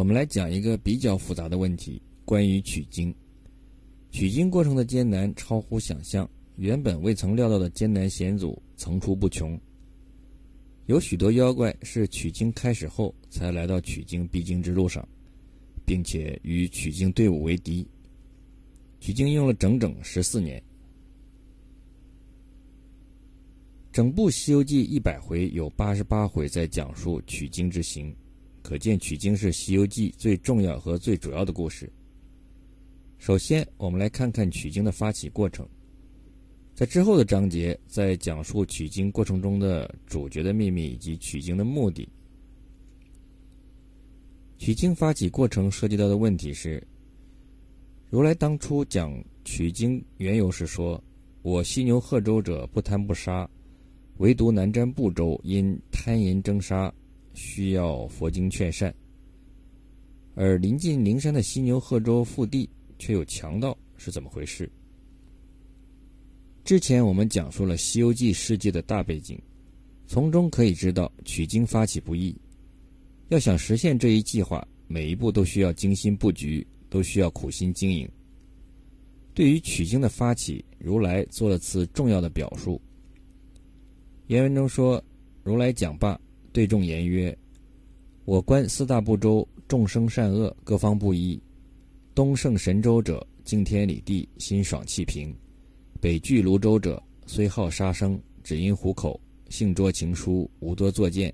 我们来讲一个比较复杂的问题，关于取经。取经过程的艰难超乎想象，原本未曾料到的艰难险阻层出不穷。有许多妖怪是取经开始后才来到取经必经之路上，并且与取经队伍为敌。取经用了整整十四年。整部《西游记》一百回有八十八回在讲述取经之行，可见取经是《西游记》最重要和最主要的故事。首先，我们来看看取经的发起过程。在之后的章节，在讲述取经过程中的主角的秘密以及取经的目的。取经发起过程涉及到的问题是：如来当初讲取经缘由时说：“我犀牛贺州者不贪不杀。”唯独南瞻部洲因贪淫征杀，需要佛经劝善；而临近灵山的犀牛贺州腹地却有强盗，是怎么回事？之前我们讲述了《西游记》世界的大背景，从中可以知道取经发起不易，要想实现这一计划，每一步都需要精心布局，都需要苦心经营。对于取经的发起，如来做了次重要的表述。原文中说：“如来讲罢，对众言曰：‘我观四大部洲众生善恶各方不一。东胜神州者，敬天理地，心爽气平；北俱泸州者，虽好杀生，只因虎口，性拙情疏，无多作践。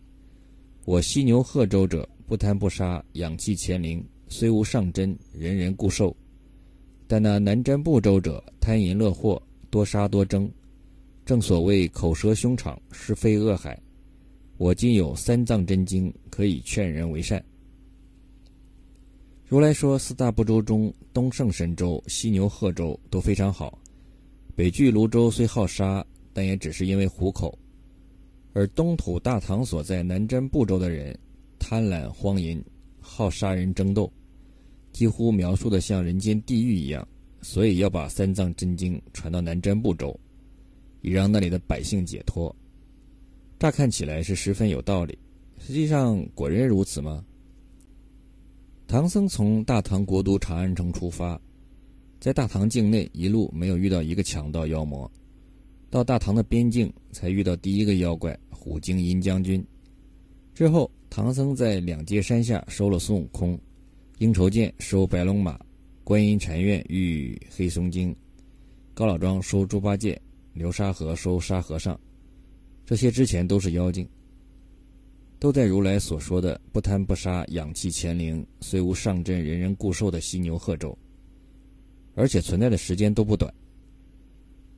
我犀牛贺州者，不贪不杀，养气乾灵，虽无上真，人人固受。但那南瞻部洲者，贪淫乐祸，多杀多争。’”正所谓口舌凶场，是非恶海。我今有三藏真经，可以劝人为善。如来说，四大部洲中，东胜神州、西牛贺州都非常好。北距泸州虽好杀，但也只是因为虎口；而东土大唐所在南瞻部洲的人，贪婪荒淫，好杀人争斗，几乎描述的像人间地狱一样。所以要把三藏真经传到南瞻部洲。以让那里的百姓解脱。乍看起来是十分有道理，实际上果然如此吗？唐僧从大唐国都长安城出发，在大唐境内一路没有遇到一个强盗妖魔，到大唐的边境才遇到第一个妖怪虎精殷将军。之后，唐僧在两界山下收了孙悟空，鹰愁涧收白龙马，观音禅院遇黑松精，高老庄收猪八戒。流沙河收沙和尚，这些之前都是妖精，都在如来所说的不贪不杀、养气乾灵、虽无上阵人人固受的犀牛贺州，而且存在的时间都不短。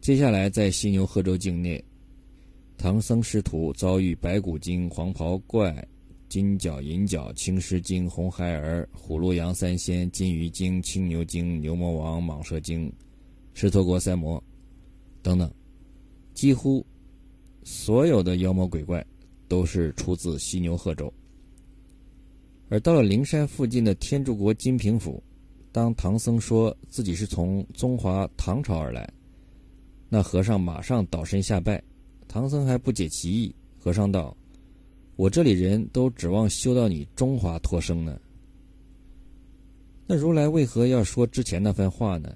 接下来在犀牛贺州境内，唐僧师徒遭遇白骨精、黄袍怪、金角银角、青狮精、红孩儿、虎鹿羊三仙、金鱼精、青牛精、牛魔王、蟒蛇精、狮驼国三魔等等。几乎所有的妖魔鬼怪都是出自犀牛贺州，而到了灵山附近的天竺国金平府，当唐僧说自己是从中华唐朝而来，那和尚马上倒身下拜。唐僧还不解其意，和尚道：“我这里人都指望修到你中华脱生呢。”那如来为何要说之前那番话呢？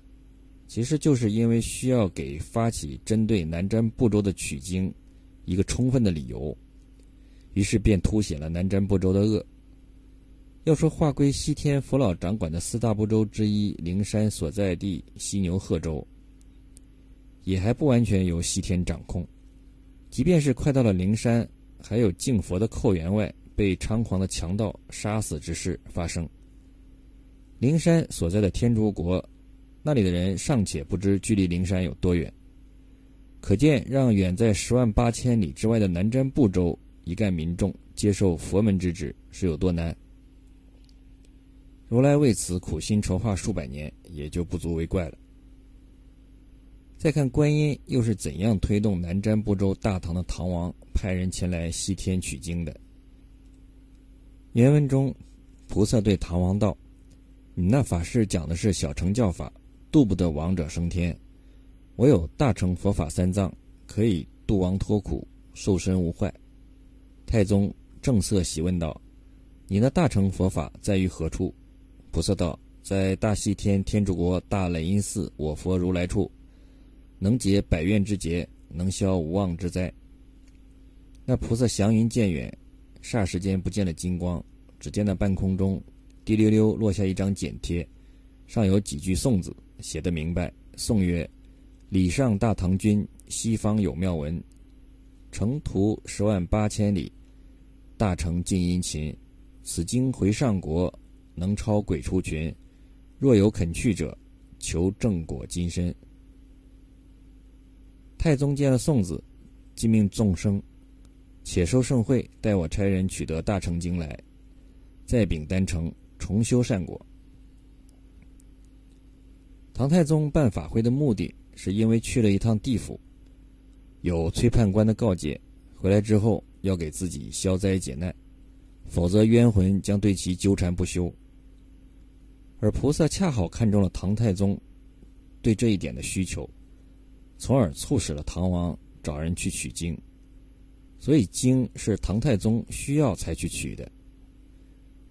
其实就是因为需要给发起针对南瞻部洲的取经一个充分的理由，于是便凸显了南瞻部洲的恶。要说划归西天佛老掌管的四大部洲之一灵山所在地犀牛贺州，也还不完全由西天掌控。即便是快到了灵山，还有敬佛的寇员外被猖狂的强盗杀死之事发生。灵山所在的天竺国。那里的人尚且不知距离灵山有多远，可见让远在十万八千里之外的南瞻部洲一干民众接受佛门之旨是有多难。如来为此苦心筹划数百年，也就不足为怪了。再看观音又是怎样推动南瞻部洲大唐的唐王派人前来西天取经的？原文中，菩萨对唐王道：“你那法事讲的是小乘教法。”渡不得亡者升天，唯有大乘佛法三藏可以度亡脱苦，受身无坏。太宗正色喜问道：“你那大乘佛法在于何处？”菩萨道：“在大西天天竺国大雷音寺，我佛如来处，能解百怨之结，能消无妄之灾。”那菩萨祥云渐远，霎时间不见了金光，只见那半空中滴溜溜落下一张简帖，上有几句颂字，写得明白。颂曰：“礼上大唐君，西方有妙文，成途十万八千里，大成尽殷勤。此经回上国，能超鬼出群。若有肯去者，求正果金身。”太宗见了颂子，即命众生。且收盛会，待我差人取得大乘经来，再禀丹城重修善果。唐太宗办法会的目的是因为去了一趟地府，有崔判官的告诫，回来之后要给自己消灾解难，否则冤魂将对其纠缠不休。而菩萨恰好看中了唐太宗对这一点的需求，从而促使了唐王找人去取经。所以经是唐太宗需要才去取的。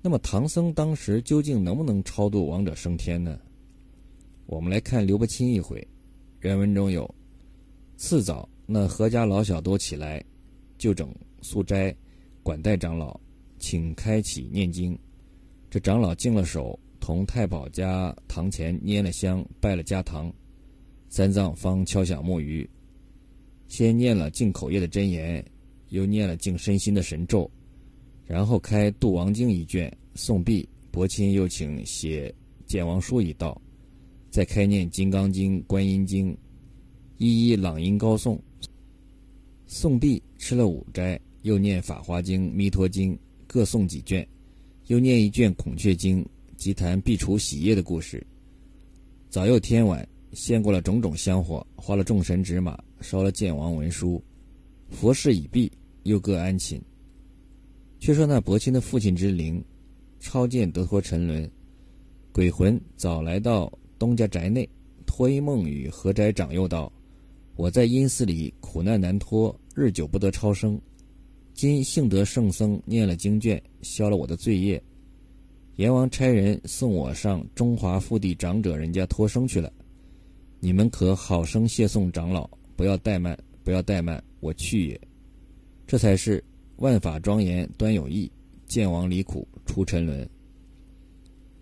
那么唐僧当时究竟能不能超度亡者升天呢？我们来看刘伯钦一回，原文中有：次早，那何家老小都起来，就整素斋，管带长老，请开启念经。这长老敬了手，同太保家堂前拈了香，拜了家堂，三藏方敲响木鱼，先念了净口业的真言。又念了净身心的神咒，然后开《度王经》一卷，送毕，伯钦又请写见王书一道，再开念《金刚经》《观音经》，一一朗音高诵。诵毕，吃了午斋，又念《法华经》《弥陀经》，各诵几卷，又念一卷《孔雀经》，即谈必除喜业的故事。早又天晚，献过了种种香火，花了众神纸马，烧了见王文书，佛事已毕。又各安寝。却说那伯钦的父亲之灵，超见得脱沉沦，鬼魂早来到东家宅内，托一梦与何宅长幼道：“我在阴寺里苦难难脱，日久不得超生。今幸得圣僧念了经卷，消了我的罪业。阎王差人送我上中华腹地长者人家托生去了。你们可好生谢送长老，不要怠慢，不要怠慢，我去也。”这才是万法庄严端有意，见王离苦出沉沦。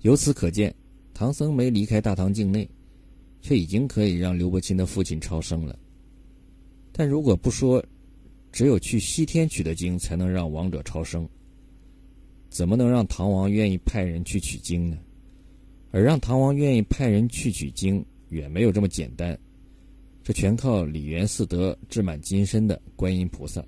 由此可见，唐僧没离开大唐境内，却已经可以让刘伯钦的父亲超生了。但如果不说，只有去西天取的经才能让亡者超生，怎么能让唐王愿意派人去取经呢？而让唐王愿意派人去取经，远没有这么简单。这全靠李元四德智满金身的观音菩萨。